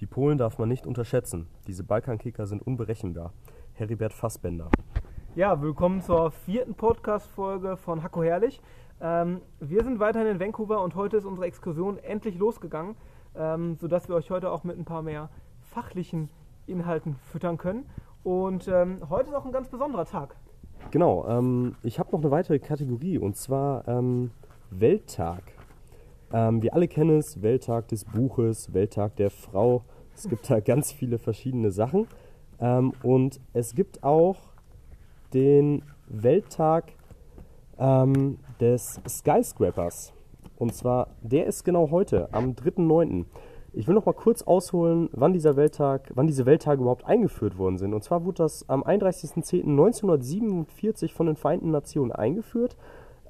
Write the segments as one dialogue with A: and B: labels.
A: Die Polen darf man nicht unterschätzen. Diese Balkankicker sind unberechenbar. Heribert Fassbender.
B: Ja, willkommen zur vierten Podcast-Folge von Hacko Herrlich. Ähm, wir sind weiterhin in Vancouver und heute ist unsere Exkursion endlich losgegangen, ähm, sodass wir euch heute auch mit ein paar mehr fachlichen Inhalten füttern können. Und ähm, heute ist auch ein ganz besonderer Tag.
A: Genau, ähm, ich habe noch eine weitere Kategorie und zwar ähm, Welttag. Ähm, wir alle kennen es, Welttag des Buches, Welttag der Frau. Es gibt da ganz viele verschiedene Sachen. Ähm, und es gibt auch den Welttag ähm, des Skyscrapers. Und zwar, der ist genau heute, am 3.9. Ich will noch mal kurz ausholen, wann dieser Welttag, wann diese Welttage überhaupt eingeführt worden sind. Und zwar wurde das am 31.10.1947 von den Vereinten Nationen eingeführt.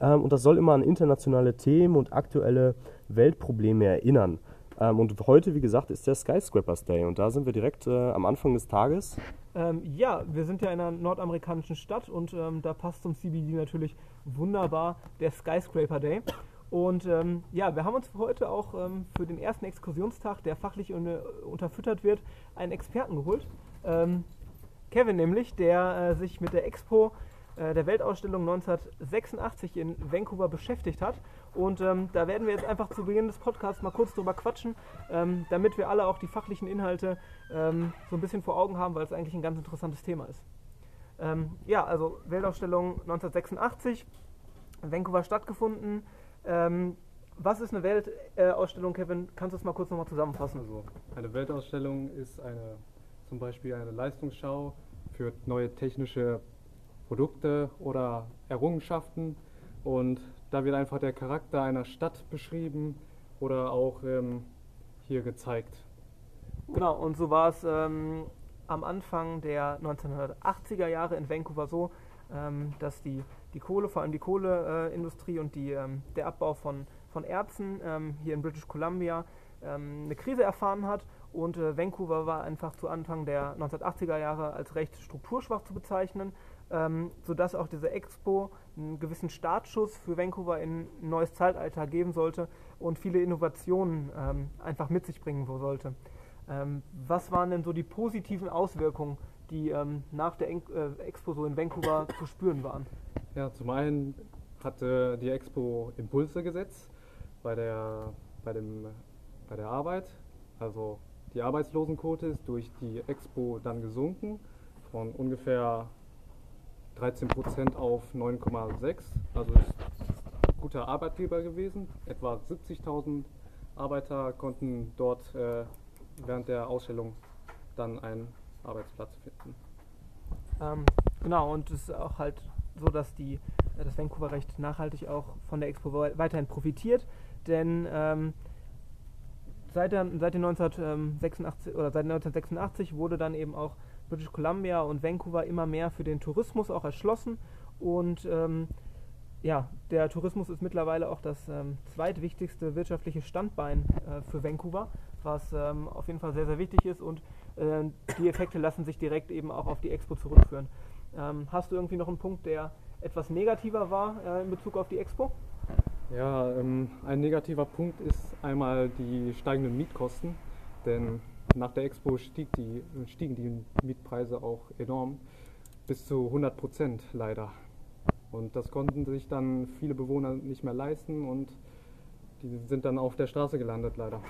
A: Ähm, und das soll immer an internationale Themen und aktuelle Weltprobleme erinnern. Ähm, und heute, wie gesagt, ist der Skyscrapers Day. Und da sind wir direkt äh, am Anfang des Tages.
B: Ähm, ja, wir sind ja in einer nordamerikanischen Stadt und ähm, da passt zum CBD natürlich wunderbar der Skyscraper Day. Und ähm, ja, wir haben uns heute auch ähm, für den ersten Exkursionstag, der fachlich un unterfüttert wird, einen Experten geholt. Ähm, Kevin nämlich, der äh, sich mit der Expo der Weltausstellung 1986 in Vancouver beschäftigt hat. Und ähm, da werden wir jetzt einfach zu Beginn des Podcasts mal kurz drüber quatschen, ähm, damit wir alle auch die fachlichen Inhalte ähm, so ein bisschen vor Augen haben, weil es eigentlich ein ganz interessantes Thema ist. Ähm, ja, also Weltausstellung 1986, Vancouver stattgefunden. Ähm, was ist eine Weltausstellung, Kevin? Kannst du es mal kurz nochmal zusammenfassen?
C: Also eine Weltausstellung ist eine, zum Beispiel eine Leistungsschau für neue technische Produkte oder Errungenschaften. Und da wird einfach der Charakter einer Stadt beschrieben oder auch ähm, hier gezeigt.
B: Genau, und so war es ähm, am Anfang der 1980er Jahre in Vancouver so, ähm, dass die, die Kohle, vor allem die Kohleindustrie und die, ähm, der Abbau von, von Erzen ähm, hier in British Columbia ähm, eine Krise erfahren hat. Und äh, Vancouver war einfach zu Anfang der 1980er Jahre als recht strukturschwach zu bezeichnen ähm, sodass auch diese Expo einen gewissen Startschuss für Vancouver in ein neues Zeitalter geben sollte und viele Innovationen ähm, einfach mit sich bringen sollte. Ähm, was waren denn so die positiven Auswirkungen, die ähm, nach der en äh, Expo so in Vancouver zu spüren waren?
C: Ja, zum einen hatte die Expo Impulse gesetzt bei der, bei dem, bei der Arbeit. Also die Arbeitslosenquote ist durch die Expo dann gesunken von ungefähr 13 Prozent auf 9,6. Also ist ein guter Arbeitgeber gewesen. Etwa 70.000 Arbeiter konnten dort äh, während der Ausstellung dann einen Arbeitsplatz finden.
B: Ähm, genau, und es ist auch halt so, dass die, äh, das Vancouver recht nachhaltig auch von der Expo weiterhin profitiert, denn ähm, seit, der, seit, den 1986, oder seit 1986 wurde dann eben auch British Columbia und Vancouver immer mehr für den Tourismus auch erschlossen und ähm, ja, der Tourismus ist mittlerweile auch das ähm, zweitwichtigste wirtschaftliche Standbein äh, für Vancouver, was ähm, auf jeden Fall sehr, sehr wichtig ist und äh, die Effekte lassen sich direkt eben auch auf die Expo zurückführen. Ähm, hast du irgendwie noch einen Punkt, der etwas negativer war äh, in Bezug auf die Expo?
C: Ja, ähm, ein negativer Punkt ist einmal die steigenden Mietkosten, denn nach der Expo stieg die, stiegen die Mietpreise auch enorm, bis zu 100 Prozent leider. Und das konnten sich dann viele Bewohner nicht mehr leisten und die sind dann auf der Straße gelandet leider.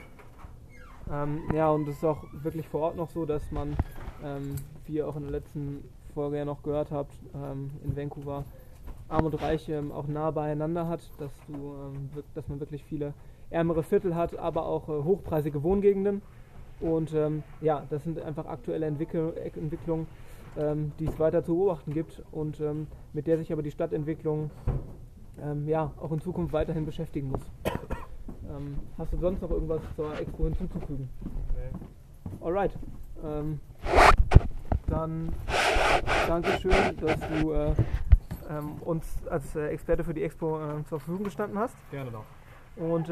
B: Ähm, ja, und es ist auch wirklich vor Ort noch so, dass man, ähm, wie ihr auch in der letzten Folge ja noch gehört habt, ähm, in Vancouver Arm und Reich ähm, auch nah beieinander hat, dass, du, ähm, dass man wirklich viele ärmere Viertel hat, aber auch äh, hochpreisige Wohngegenden. Und ähm, ja, das sind einfach aktuelle Entwicklungen, ähm, die es weiter zu beobachten gibt und ähm, mit der sich aber die Stadtentwicklung ähm, ja auch in Zukunft weiterhin beschäftigen muss. Ähm, hast du sonst noch irgendwas zur Expo hinzuzufügen? Nee. Alright. Ähm, dann Dankeschön, dass du äh, uns als äh, Experte für die Expo äh, zur Verfügung gestanden hast.
C: Gerne doch.
B: Und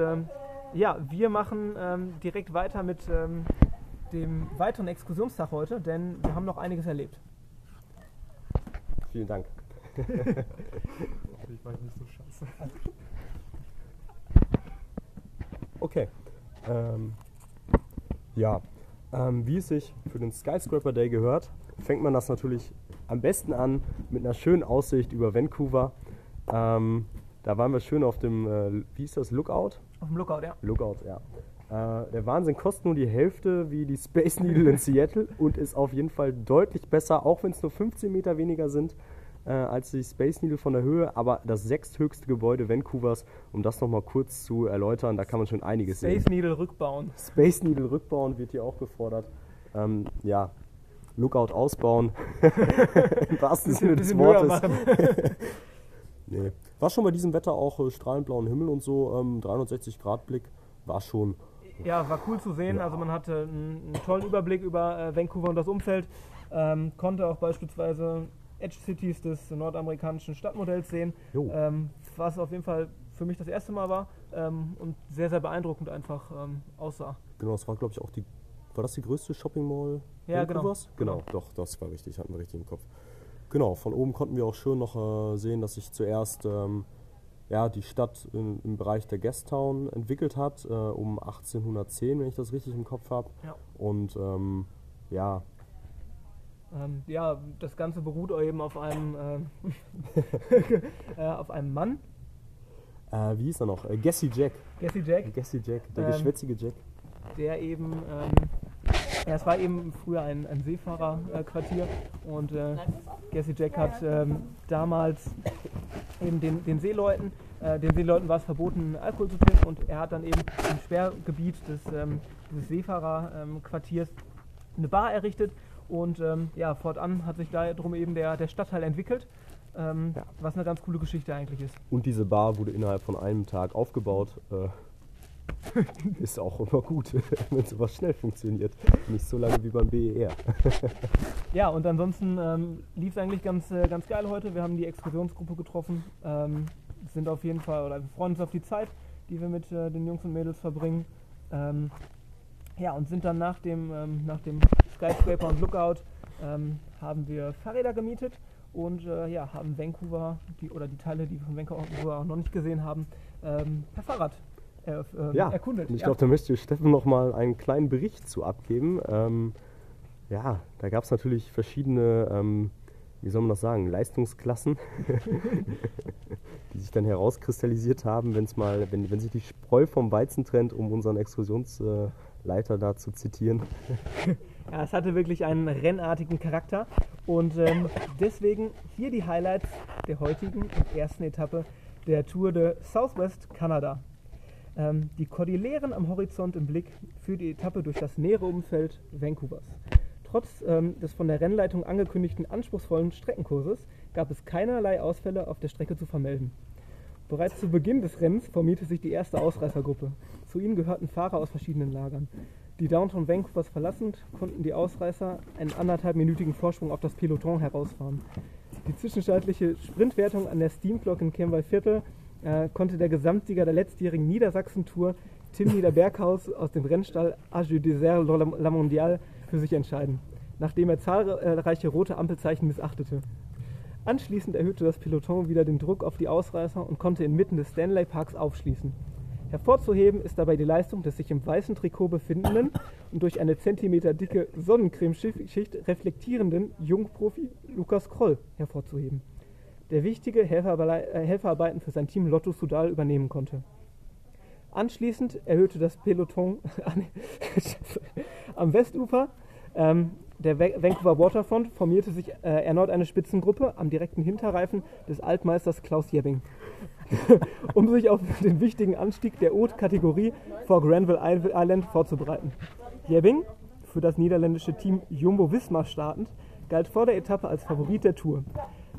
B: ja, wir machen ähm, direkt weiter mit ähm, dem weiteren Exkursionstag heute, denn wir haben noch einiges erlebt.
A: Vielen Dank.
C: ich war nicht so scheiße.
A: Okay. Ähm, ja, Ähm, wie es sich für den Skyscraper Day gehört, fängt man das natürlich am besten an mit einer schönen Aussicht über Vancouver. Ähm, da waren wir schön auf dem, äh, wie ist das, Lookout?
B: Auf dem Lookout, ja.
A: Lookout, ja. Äh, der Wahnsinn kostet nur die Hälfte wie die Space Needle in Seattle und ist auf jeden Fall deutlich besser, auch wenn es nur 15 Meter weniger sind äh, als die Space Needle von der Höhe, aber das sechsthöchste Gebäude Vancouvers, um das nochmal kurz zu erläutern, da kann man schon einiges
B: Space
A: sehen.
B: Needle rückbauen.
A: Space Needle rückbauen wird hier auch gefordert. Ähm, ja, Lookout ausbauen. Im wahrsten Sinne des Wortes. Nee. War schon bei diesem Wetter auch äh, strahlend blauen Himmel und so, ähm, 360 Grad Blick, war schon.
B: Ja, war cool zu sehen. Also man hatte einen, einen tollen Überblick über äh, Vancouver und das Umfeld. Ähm, konnte auch beispielsweise Edge Cities des nordamerikanischen Stadtmodells sehen. Ähm, was auf jeden Fall für mich das erste Mal war ähm, und sehr, sehr beeindruckend einfach ähm, aussah.
A: Genau, das war glaube ich auch die, war das die größte Shopping Mall
B: Ja, genau.
A: Vancouvers? Genau, doch, das war richtig, hatten wir richtig im Kopf. Genau, von oben konnten wir auch schön noch äh, sehen, dass sich zuerst ähm, ja, die Stadt im, im Bereich der Guesttown entwickelt hat, äh, um 1810, wenn ich das richtig im Kopf habe.
B: Ja.
A: Und ähm, ja,
B: Ähm, ja, das Ganze beruht eben auf einem, ähm, äh, auf einem Mann,
A: äh, wie hieß er noch? Äh, Gassy Jack.
B: Jesse Jack,
A: Gassy Jack, der
B: Ähm,
A: geschwätzige Jack.
B: der eben, ähm, ja, es war eben früher ein, ein Seefahrerquartier und äh, Jesse Jack hat ähm, damals eben den, den Seeleuten, äh, den Seeleuten war es verboten, Alkohol zu trinken und er hat dann eben im Sperrgebiet des, ähm, des Seefahrerquartiers eine Bar errichtet und ähm, ja, fortan hat sich darum eben der, der Stadtteil entwickelt, ähm,
A: Ja.
B: was eine ganz coole Geschichte eigentlich ist.
A: Und diese Bar wurde innerhalb von einem Tag aufgebaut. Äh, ist auch immer gut, wenn sowas schnell funktioniert. Nicht so lange wie beim BER.
B: Ja, und ansonsten ähm, lief es eigentlich ganz, äh, ganz geil heute. Wir haben die Exkursionsgruppe getroffen, ähm, sind auf jeden Fall, oder wir freuen uns auf die Zeit, die wir mit äh, den Jungs und Mädels verbringen. Ähm, ja, und sind dann nach dem, ähm, nach dem Skyscraper und Lookout, ähm, haben wir Fahrräder gemietet und äh, ja, haben Vancouver, die, oder die Teile, die wir von Vancouver auch noch nicht gesehen haben, ähm, per Fahrrad äh, ähm,
A: Ja,
B: erkundet.
A: Und ich glaube, da möchte Steffen noch mal einen kleinen Bericht zu abgeben. Ähm, ja, da gab es natürlich verschiedene, ähm, wie soll man das sagen, Leistungsklassen, die sich dann herauskristallisiert haben, wenn's mal, wenn, wenn sich die Spreu vom Weizen trennt, um unseren Exkursionsleiter da zu zitieren.
B: Ja, es hatte wirklich einen rennartigen Charakter und ähm, deswegen hier die Highlights der heutigen und ersten Etappe der Tour de Southwest Canada. Ähm, die Kordilleren am Horizont im Blick für die Etappe durch das nähere Umfeld Vancouvers. Trotz ähm, des von der Rennleitung angekündigten anspruchsvollen Streckenkurses gab es keinerlei Ausfälle auf der Strecke zu vermelden. Bereits zu Beginn des Rennens formierte sich die erste Ausreißergruppe. Zu ihnen gehörten Fahrer aus verschiedenen Lagern. Die Downtown Vancouvers verlassend, konnten die Ausreißer einen anderthalbminütigen Vorsprung auf das Peloton herausfahren. Die zwischenstaatliche Sprintwertung an der Steamclock in Kemwey Viertel äh, konnte der Gesamtsieger der letztjährigen Niedersachsen-Tour, Tim Niederberghaus aus dem Rennstall Age Désert La Mondiale, für sich entscheiden, nachdem er zahlreiche rote Ampelzeichen missachtete. Anschließend erhöhte das Peloton wieder den Druck auf die Ausreißer und konnte inmitten des Stanley Parks aufschließen. Hervorzuheben ist dabei die Leistung des sich im weißen Trikot befindenden und durch eine Zentimeter dicke Sonnencremeschicht reflektierenden Jungprofi Lukas Kroll hervorzuheben, der wichtige äh, Helferarbeiten für sein Team Lotto Sudal übernehmen konnte. Anschließend erhöhte das Peloton am Westufer ähm, der Va- Vancouver Waterfront formierte sich äh, erneut eine Spitzengruppe am direkten Hinterreifen des Altmeisters Klaus Jebbing, um sich auf den wichtigen Anstieg der Haute-Kategorie vor Granville Island vorzubereiten. Jebbing, für das niederländische Team Jumbo Visma startend, galt vor der Etappe als Favorit der Tour.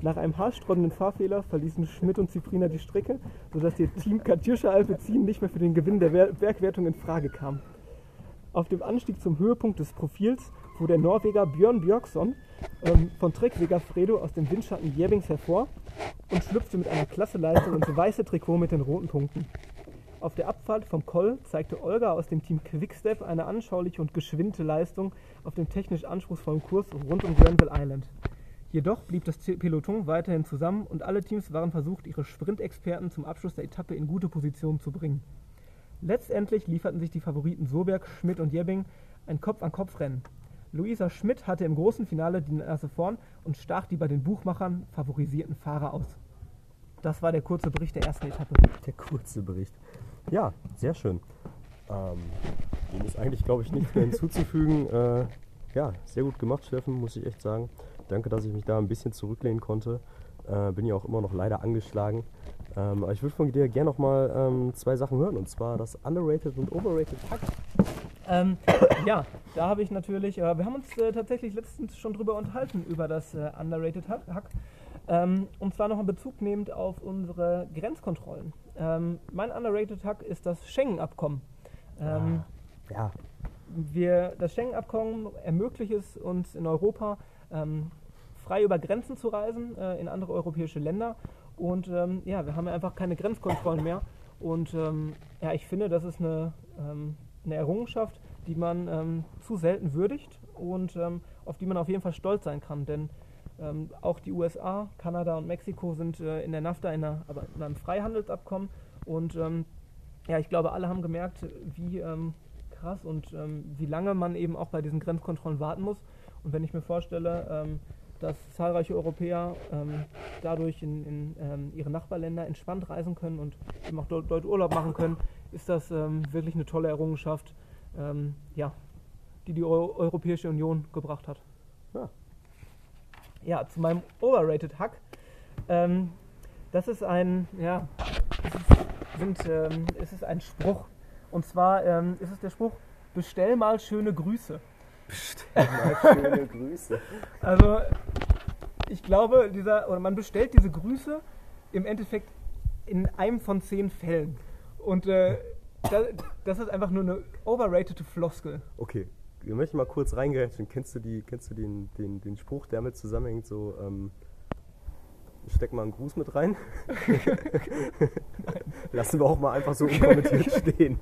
B: Nach einem haarsträubenden Fahrfehler verließen Schmidt und Ziprina die Strecke, sodass ihr Team Katjuscha Alpecin nicht mehr für den Gewinn der Wer- Bergwertung in Frage kam. Auf dem Anstieg zum Höhepunkt des Profils fuhr der Norweger Björn Björksson ähm, von Trek Fredo aus dem Windschatten Jebbings hervor und schlüpfte mit einer klasse Leistung ins weiße Trikot mit den roten Punkten. Auf der Abfahrt vom Koll zeigte Olga aus dem Team Quickstep eine anschauliche und geschwinde Leistung auf dem technisch anspruchsvollen Kurs rund um Granville Island. Jedoch blieb das Peloton weiterhin zusammen und alle Teams waren versucht, ihre Sprintexperten zum Abschluss der Etappe in gute Position zu bringen. Letztendlich lieferten sich die Favoriten Soberg, Schmidt und Jebbing Ein Kopf-an-Kopf-Rennen. Luisa Schmidt hatte im großen Finale die Nase vorn und stach die bei den Buchmachern favorisierten Fahrer aus. Das war der kurze Bericht der ersten Etappe.
A: Der kurze Bericht. Ja, sehr schön. Ähm, dem ist eigentlich, glaube ich, nichts mehr hinzuzufügen. Äh, ja, sehr gut gemacht, Steffen, muss ich echt sagen. Danke, dass ich mich da ein bisschen zurücklehnen konnte. Äh, bin ja auch immer noch leider angeschlagen. Ähm, aber ich würde von dir gerne noch mal ähm, zwei Sachen hören. Und zwar das Underrated und Overrated Hack.
B: Ähm, ja, da habe ich natürlich, äh, wir haben uns äh, tatsächlich letztens schon drüber unterhalten, über das äh, Underrated Hack. Ähm, und zwar noch in Bezug nehmend auf unsere Grenzkontrollen. Ähm, mein Underrated Hack ist das Schengen-Abkommen. Ähm,
A: Ja,
B: wir, das Schengen-Abkommen ermöglicht es uns in Europa ähm, frei über Grenzen zu reisen äh, in andere europäische Länder. Und ähm, ja, wir haben ja einfach keine Grenzkontrollen mehr. Und ähm, ja, ich finde, das ist eine, ähm, eine Errungenschaft, die man ähm, zu selten würdigt und ähm, auf die man auf jeden Fall stolz sein kann. Denn ähm, auch die USA, Kanada und Mexiko sind äh, in der NAFTA in, einer, aber in einem Freihandelsabkommen. Und ähm, ja, ich glaube, alle haben gemerkt, wie ähm, krass und wie lange man eben auch bei diesen Grenzkontrollen warten muss. Und wenn ich mir vorstelle, dass zahlreiche Europäer ähm, dadurch in, in ähm, ihre Nachbarländer entspannt reisen können und eben auch dort, dort Urlaub machen können, ist das ähm, wirklich eine tolle Errungenschaft, ähm, ja, die die Eu Europäische Union gebracht hat.
A: Ja.
B: Ja, zu meinem Overrated Hack. Ähm, das ist ein, ja, es ist, sind, ähm, es ist ein Spruch. Und zwar ist es der Spruch, bestell mal schöne Grüße.
A: schöne Grüße.
B: Also ich glaube, dieser, oder man bestellt diese Grüße im Endeffekt in einem von zehn Fällen. Und äh, das, das ist einfach nur eine overrated Floskel.
A: Okay, wir möchten mal kurz reingreifen. Kennst du, die, kennst du den, den, den Spruch, der damit zusammenhängt, so, ähm, steck mal einen Gruß mit rein? Lassen wir auch mal einfach so unkommentiert stehen.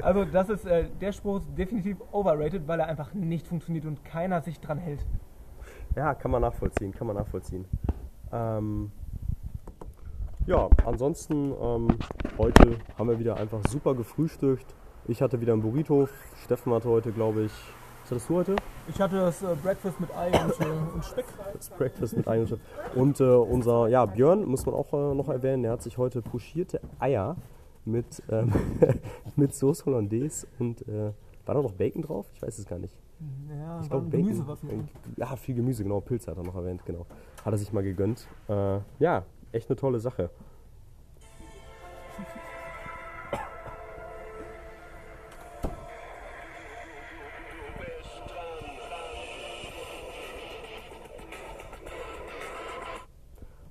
B: Also das ist, äh, der Spruch ist definitiv overrated, weil er einfach nicht funktioniert und keiner sich dran hält.
A: Ja, kann man nachvollziehen, kann man nachvollziehen. Ähm, ja, ansonsten, ähm, heute haben wir wieder einfach super gefrühstückt. Ich hatte wieder ein Burrito, Steffen hatte heute, glaube ich, was hattest du heute?
B: Ich hatte das äh, Breakfast mit Ei und, äh, und Speck.
A: Das Breakfast mit Ei und Chip. Und äh, unser, ja, Björn, muss man auch äh, noch erwähnen, der hat sich heute pochierte Eier mit, ähm, mit Sauce Hollandaise und äh, war da noch Bacon drauf? Ich weiß es gar nicht.
B: Ja,
A: Ich
B: war
A: glaube Bacon.
B: Gemüse mit.
A: äh, Ja, viel Gemüse, genau. Pilze hat er noch erwähnt, genau. Hat er sich mal gegönnt. Äh, ja, echt eine tolle Sache.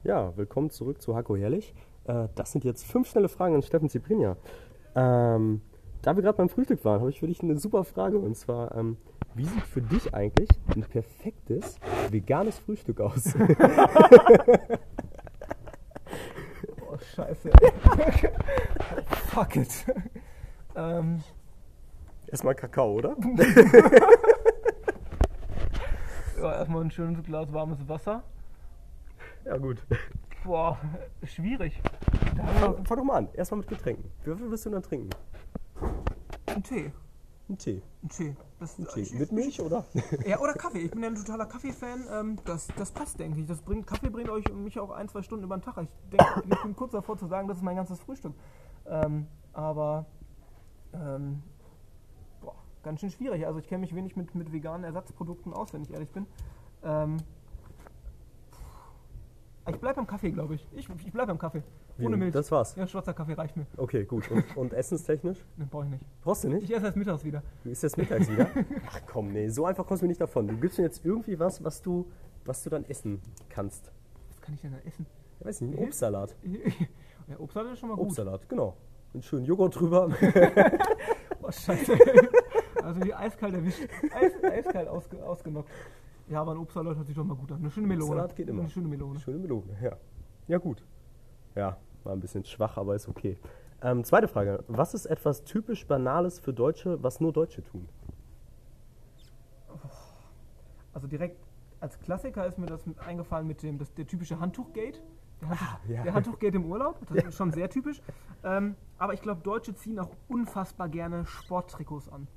A: Ja, willkommen zurück zu Hako Herrlich. Äh, das sind jetzt fünf schnelle Fragen an Steffen Ziprinia. Ähm, da wir gerade beim Frühstück waren, habe ich für dich eine super Frage. Und zwar, ähm, wie sieht für dich eigentlich ein perfektes veganes Frühstück aus?
B: Oh, scheiße. Fuck it. ähm,
A: Erstmal Kakao, oder?
B: ja, erstmal ein schönes Glas warmes Wasser.
A: Ja, gut.
B: Boah, schwierig. Da haben
A: Fang, doch mal an. Erstmal mit Getränken. Wie viel willst du dann trinken?
B: einen Tee.
A: Ein Tee.
B: Ein Tee. Das,
A: Ein Tee.
B: ich-
A: Mit Milch, oder?
B: Ja, oder Kaffee. Ich bin ja ein totaler Kaffee-Fan. Ähm, das, das passt, denke ich. Das bringt, Kaffee bringt euch und mich auch ein, zwei Stunden über den Tag. Ich, denk, ich bin kurz davor zu sagen, das ist mein ganzes Frühstück. Ähm, aber ähm, boah, ganz schön schwierig. Also ich kenne mich wenig mit, mit veganen Ersatzprodukten aus, wenn ich ehrlich bin. Ähm, ich bleibe beim Kaffee, glaube ich. Ich, ich bleibe beim Kaffee. Ohne Milch.
A: Das war's.
B: ja, schwarzer Kaffee reicht mir.
A: Okay, gut. Und, und essenstechnisch?
B: Den brauche ich nicht.
A: Brauchst du nicht?
B: Ich esse erst mittags wieder.
A: Ist das mittags wieder? Ach komm, nee, so einfach kommst du mir nicht davon. Du gibst mir jetzt irgendwie was, was du, was du dann essen kannst.
B: Was kann ich denn da essen?
A: Ich weiß nicht, ein
B: Nee.
A: Obstsalat.
B: ja, Obstsalat ist schon mal gut.
A: Obstsalat, genau. Einen schönen Joghurt drüber.
B: Oh, scheiße. also die eiskalt erwischt. Eis, eiskalt ausge, ausgenockt. Ja, aber ein Obstsalat hört sich doch mal gut an. Eine schöne Melone.
A: Obstsalat geht immer.
B: Eine schöne Melone.
A: Schöne Melone, ja. Ja, gut. Ja, war ein bisschen schwach, aber ist okay. Ähm, zweite Frage. Was ist etwas typisch Banales für Deutsche, was nur Deutsche tun?
B: Also direkt als Klassiker ist mir das eingefallen mit dem, das, der typische Handtuchgate. Der, Handtuch,
A: Ah, ja.
B: der Handtuchgate im Urlaub, das ist schon sehr typisch. Ähm, aber ich glaube, Deutsche ziehen auch unfassbar gerne Sporttrikots an.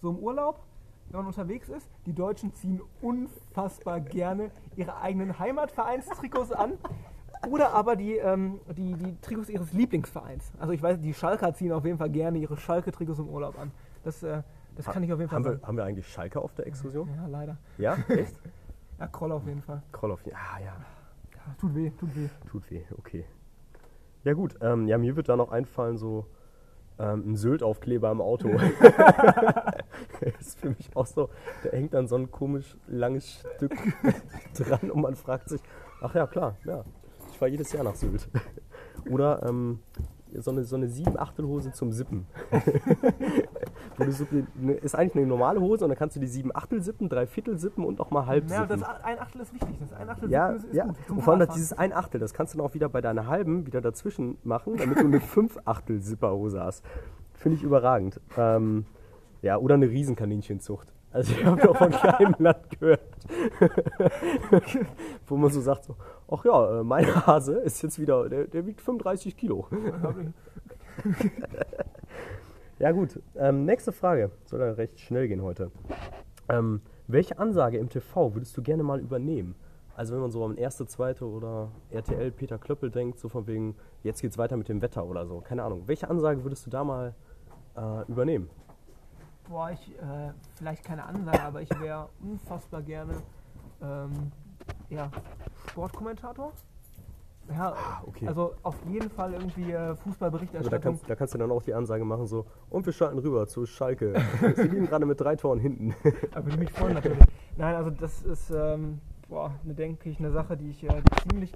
B: so im Urlaub, wenn man unterwegs ist, die Deutschen ziehen unfassbar gerne ihre eigenen Heimatvereinstrikots an. Oder aber die, ähm, die, die Trikots ihres Lieblingsvereins. Also ich weiß, die Schalker ziehen auf jeden Fall gerne ihre Schalke-Trikots im Urlaub an. Das, äh, das kann ich auf jeden Fall
A: haben wir,
B: sagen.
A: haben wir eigentlich Schalke auf der Exkursion?
B: Ja, leider.
A: Ja, echt?
B: Ja, Kroll auf jeden Fall.
A: Kroll auf jeden Ah ja,
B: Ja, tut weh, tut weh.
A: tut weh, okay. Ja gut, ähm, ja, mir wird da noch einfallen, so ähm, ein Sylt-Aufkleber im Auto. das ist für mich auch so, da hängt dann so ein komisch langes Stück dran und man fragt sich, ach ja, klar, ja, ich fahre jedes Jahr nach Sylt. Oder ähm, so eine, so eine 7-Achtel-Hose zum Sippen. Wo du so, ne, ist eigentlich eine normale Hose und dann kannst du die 7 Achtel sippen, 3 Viertel sippen und auch mal halb
B: Ja,
A: sippen.
B: das ein Achtel ist wichtig. Das ein Achtel
A: Ja,
B: ist,
A: ja.
B: gut.
A: Und vor allem dieses ein Achtel, das kannst du dann auch wieder bei deiner halben wieder dazwischen machen, damit du eine fünf Achtel Zipperhose hast. Finde ich überragend. Ähm, ja, oder eine Riesenkaninchenzucht. Also ich habe doch von keinem Land gehört, wo man so sagt so, ach ja, äh, mein Hase ist jetzt wieder, der, der wiegt 35 Kilo. Ja gut, ähm, nächste Frage. Soll dann recht schnell gehen heute. Ähm, welche Ansage im TV würdest du gerne mal übernehmen? Also wenn man so an erste, zweite oder RTL Peter Klöppel denkt, so von wegen, jetzt geht's weiter mit dem Wetter oder so. Keine Ahnung. Welche Ansage würdest du da mal äh, übernehmen?
B: Boah, ich, äh, vielleicht keine Ansage, aber ich wäre unfassbar gerne ähm, ja, Sportkommentator. Ja,
A: Ah, okay.
B: also auf jeden Fall irgendwie äh,
A: Also da,
B: Fußballberichterstattung.
A: kannst, da kannst du dann auch die Ansage machen, so, und wir schalten rüber zu Schalke. Sie liegen gerade mit drei Toren hinten.
B: Da würde ich mich freuen natürlich. Nein, also das ist, ähm, boah, eine, denke ich, eine Sache, die ich äh, ziemlich,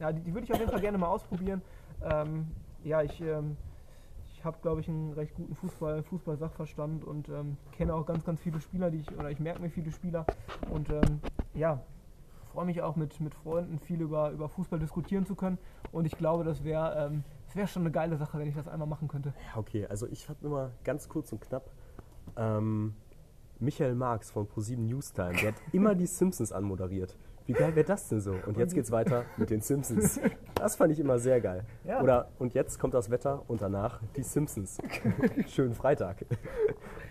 B: ja, die, die würde ich auf jeden Fall gerne mal ausprobieren. Ähm, ja, ich, ähm, ich habe, glaube ich, einen recht guten Fußball, Fußball-Sachverstand und ähm, kenne auch ganz, ganz viele Spieler, die ich, oder ich merke mir viele Spieler und ähm, ja, freue mich auch mit, mit Freunden viel über, über Fußball diskutieren zu können und ich glaube, das wäre ähm, das wär schon eine geile Sache, wenn ich das einmal machen könnte.
A: Ja, okay, also ich habe immer ganz kurz und knapp ähm, Michael Marx von ProSieben Newstime, der hat immer die Simpsons anmoderiert. Wie geil wäre das denn so? Und jetzt geht's weiter mit den Simpsons. Das fand ich immer sehr geil.
B: Ja.
A: Oder und jetzt kommt das Wetter und danach die Simpsons. Schönen Freitag.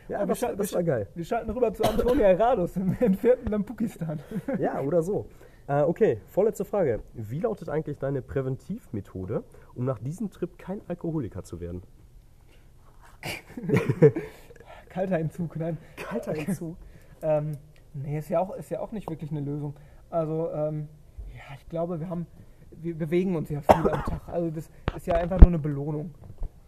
A: Ja,
B: wir
A: das,
B: schalten-
A: das
B: wir
A: war geil.
B: Wir schalten rüber zu Antonia Radus im entfernten Lampukistan.
A: Ja, oder so. Äh, okay, vorletzte Frage. Wie lautet eigentlich deine Präventivmethode, um nach diesem Trip kein Alkoholiker zu werden?
B: Kalter Entzug, nein.
A: Kalter Entzug.
B: Ähm, nee, ist ja, auch, ist ja auch nicht wirklich eine Lösung. Also, ähm, ja, ich glaube, wir haben, wir bewegen uns ja viel am Tag. Also, das ist ja einfach nur eine Belohnung.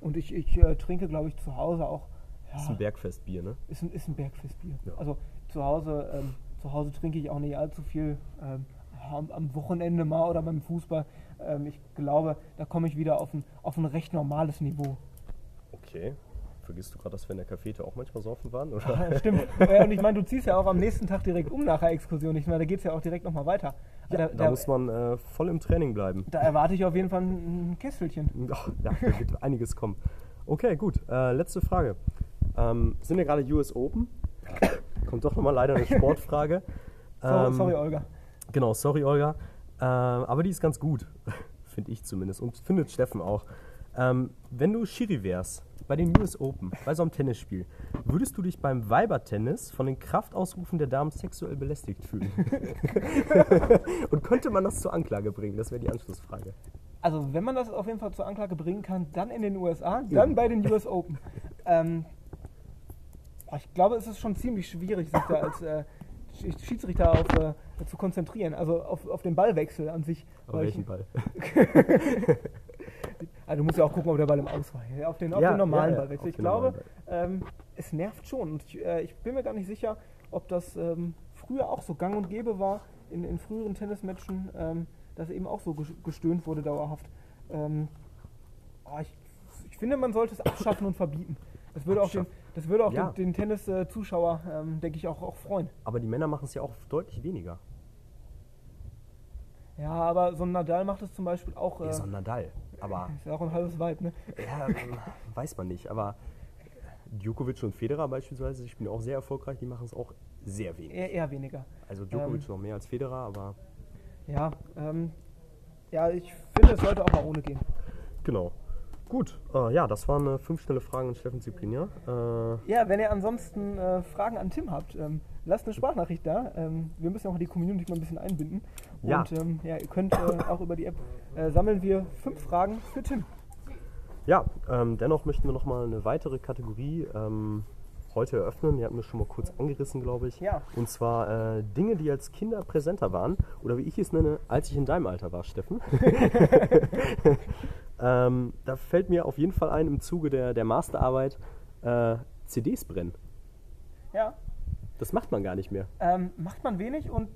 B: Und ich, ich äh, trinke, glaube ich, zu Hause auch. Ja,
A: ist ein Bergfestbier, ne?
B: ist ein, ist ein Bergfestbier.
A: Ja.
B: Also, zu Hause, ähm, zu Hause trinke ich auch nicht allzu viel. Ähm, am, am Wochenende mal oder beim Fußball. Ähm, ich glaube, da komme ich wieder auf ein, auf ein recht normales Niveau.
A: Okay. Vergisst du gerade, dass wir in der Cafete auch manchmal saufen waren? Oder?
B: Ja, stimmt. Und ich meine, du ziehst ja auch am nächsten Tag direkt um nach der Exkursion. Ich meine, da geht es ja auch direkt nochmal weiter.
A: Ja,
B: da,
A: da muss man äh, voll im Training bleiben.
B: da erwarte ich auf jeden Fall ein, ein Kesselchen.
A: Ach, ja, da wird einiges kommen. Okay, gut. Äh, letzte Frage. Ähm, sind wir gerade US Open? Kommt doch nochmal leider eine Sportfrage.
B: So,
A: Ähm,
B: sorry, Olga.
A: Genau, sorry, Olga. Ähm, aber die ist ganz gut, finde ich zumindest. Und findet Steffen auch. Ähm, wenn du Schiri wärst bei den US Open, bei so einem Tennisspiel, würdest du dich beim Weibertennis von den Kraftausrufen der Damen sexuell belästigt fühlen? Und könnte man das zur Anklage bringen? Das wäre die Anschlussfrage.
B: Also, wenn man das auf jeden Fall zur Anklage bringen kann, dann in den USA, dann bei den US Open. Ähm, boah, ich glaube, es ist schon ziemlich schwierig, sich da als äh, Sch- Schiedsrichter auf, äh, zu konzentrieren. Also auf, auf den Ballwechsel an sich.
A: Aber
B: Weil
A: welchen
B: ich,
A: Ball?
B: also, du musst ja auch gucken, ob der Ball im Aus war. Auf den, auf
A: Ja,
B: den normalen
A: ja, ja,
B: Ballwechsel.
A: auf
B: Ich glaube,
A: normalen
B: ähm, es nervt schon. Und ich, äh, ich bin mir gar nicht sicher, ob das ähm, früher auch so gang und gäbe war, in, in früheren Tennismatchen, ähm, dass eben auch so ges- gestöhnt wurde dauerhaft. Ähm, oh, ich, ich finde, man sollte es abschaffen und verbieten. Das würde auch den, das würde auch
A: Ja.
B: den, den Tennis-Zuschauer, ähm, denke ich, auch, auch freuen.
A: Aber die Männer machen es ja auch deutlich weniger.
B: Ja, aber so ein Nadal macht es zum Beispiel auch. Äh,
A: Ja, so ein Nadal. Aber
B: ist ja auch ein halbes Weib, ne?
A: ja, ähm, weiß man nicht. Aber Djokovic und Federer beispielsweise, die spielen auch sehr erfolgreich, die machen es auch sehr wenig.
B: Eher, eher weniger.
A: Also Djokovic
B: Ähm.
A: noch mehr als Federer, aber
B: Ja, ähm, ja, ich finde, es sollte auch mal ohne gehen.
A: genau. Gut, äh, ja, das waren äh, fünf schnelle Fragen an Steffen Ziplin, Äh,
B: Ja, wenn ihr ansonsten äh, Fragen an Tim habt, ähm, lasst eine Sprachnachricht da. Ähm, wir müssen auch die Community mal ein bisschen einbinden.
A: Ja.
B: Und ähm, ja, ihr könnt äh, auch über die App äh, sammeln wir fünf Fragen für Tim.
A: ja, ähm, dennoch möchten wir nochmal eine weitere Kategorie ähm, heute eröffnen. Die hatten wir schon mal kurz angerissen, glaube ich.
B: Ja.
A: Und zwar äh, Dinge, die als Kinder präsenter waren. Oder wie ich es nenne, als ich in deinem Alter war, Steffen. ähm, da fällt mir auf jeden Fall ein, im Zuge der, der Masterarbeit äh, CDs brennen.
B: Ja,
A: Das macht man gar nicht mehr.
B: ähm, macht man wenig und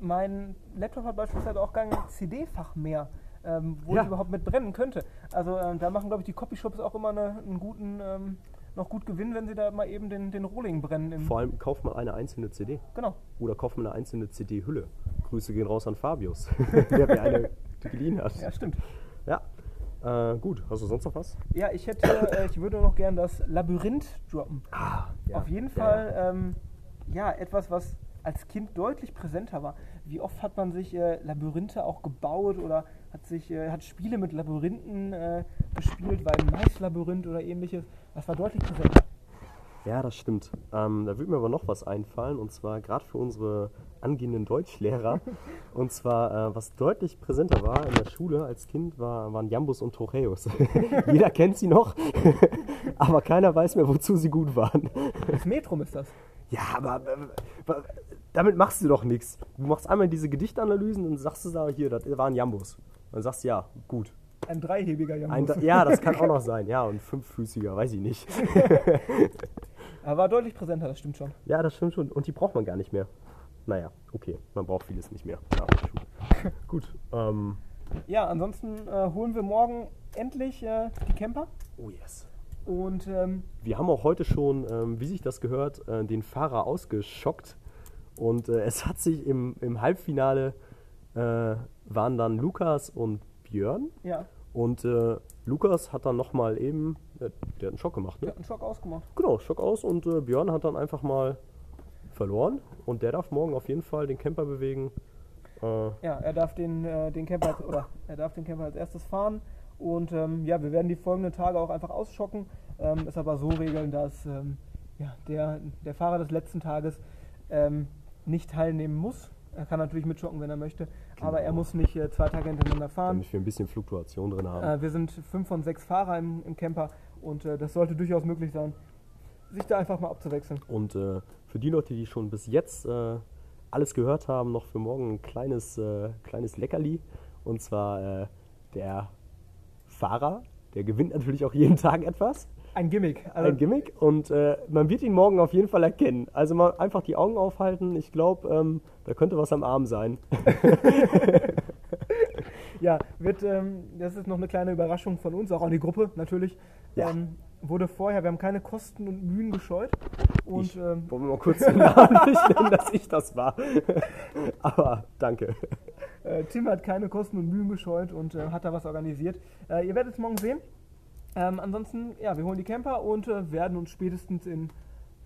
B: mein Laptop hat beispielsweise auch gar ein CD-Fach mehr, ähm, wo
A: Ja.
B: ich überhaupt mit brennen könnte. Also ähm, da machen, glaube ich, die Copyshops auch immer eine, einen guten, ähm, noch gut Gewinn, wenn sie da mal eben den, den Rohling brennen.
A: Vor allem kauft man eine einzelne CD.
B: genau.
A: Oder kauft man eine einzelne CD-Hülle. Grüße gehen raus an Fabius, der mir eine geliehen hat.
B: Ja, stimmt.
A: Ja. Äh, gut, hast du sonst noch was?
B: Ja, ich hätte, äh, ich würde noch gern das Labyrinth droppen.
A: Ah,
B: Auf jeden Fall, ähm, ja, etwas, was als Kind deutlich präsenter war. Wie oft hat man sich äh, Labyrinthe auch gebaut oder hat sich äh, hat Spiele mit Labyrinthen äh, gespielt, weil ein Maislabyrinth oder ähnliches. Das war deutlich präsenter.
A: Ja, das stimmt. Ähm, da würde mir aber noch was einfallen, und zwar gerade für unsere angehenden Deutschlehrer. und zwar, äh, was deutlich präsenter war in der Schule als Kind, war, waren Jambus und Trocheus. Jeder kennt sie noch, aber keiner weiß mehr, wozu sie gut waren.
B: Das Metrum ist das.
A: Ja, aber äh, damit machst du doch nichts. Du machst einmal diese Gedichtanalysen und sagst du da, hier, das war ein Jambus. Dann sagst du, ja, gut.
B: Ein dreihebiger
A: Ein,
B: Jambus.
A: ja, das kann auch noch sein. Ja, und fünffüßiger, weiß ich nicht.
B: Aber war deutlich präsenter, das stimmt schon.
A: Ja, das stimmt schon. Und die braucht man gar nicht mehr. Naja, okay, man braucht vieles nicht mehr. Ja. Gut. Ähm,
B: Ja, ansonsten äh, holen wir morgen endlich äh, die Camper.
A: oh yes.
B: Und ähm,
A: Wir haben auch heute schon, ähm, wie sich das gehört, äh, den Fahrer ausgeschockt. Und äh, es hat sich im, im Halbfinale äh, waren dann Lukas und Björn.
B: ja,
A: Und äh, Lukas hat dann nochmal eben, äh, der hat einen Schock gemacht,
B: der
A: ne?
B: hat einen Schock ausgemacht.
A: Genau, Schock aus und äh, Björn hat dann einfach mal verloren. Und der darf morgen auf jeden Fall den Camper bewegen. Äh,
B: Ja, er darf den, äh, den Camper als, oder er darf den Camper als erstes fahren. Und ähm, ja, wir werden die folgenden Tage auch einfach ausschocken. Ähm, es aber so regeln, dass ähm, ja, der, der Fahrer des letzten Tages ähm, nicht teilnehmen muss. Er kann natürlich mitschocken, wenn er möchte, aber er muss nicht äh, zwei Tage hintereinander fahren.
A: damit wir ein bisschen Fluktuation drin haben.
B: Äh, wir sind fünf von sechs Fahrer im, im Camper und äh, das sollte durchaus möglich sein, sich da einfach mal abzuwechseln.
A: Und äh, für die Leute, die schon bis jetzt äh, alles gehört haben, noch für morgen ein kleines, äh, kleines Leckerli. Und zwar äh, der Fahrer, der gewinnt natürlich auch jeden Tag etwas.
B: Ein Gimmick. Also,
A: Ein Gimmick. Und äh, man wird ihn morgen auf jeden Fall erkennen. Also mal einfach die Augen aufhalten. Ich glaube, ähm, da könnte was am Arm sein.
B: Ja, wird, ähm, das ist noch eine kleine Überraschung von uns, auch an die Gruppe natürlich.
A: Ja.
B: Ähm, wurde vorher, wir haben keine Kosten und Mühen gescheut. Und
A: Ich-
B: ähm,
A: Wollen wir mal kurz den Namen nicht nennen, dass ich das war. Aber danke.
B: äh, Tim hat keine Kosten und Mühen gescheut und äh, hat da was organisiert. Äh, ihr werdet es morgen sehen. Ähm, ansonsten, ja, wir holen die Camper und äh, werden uns spätestens in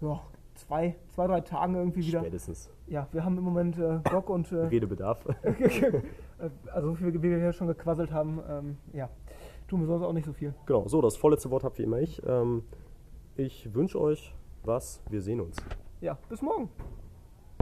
B: ja, zwei, zwei, drei Tagen irgendwie wieder.
A: Spätestens.
B: Ja, wir haben im Moment äh, Bock und äh,
A: Redebedarf.
B: also wie wir hier schon gequasselt haben, ähm, ja, tun wir sonst auch nicht so viel.
A: Genau, so, das vorletzte Wort habt wie immer ich. Ähm, ich wünsche euch was. Wir sehen uns.
B: Ja, bis morgen.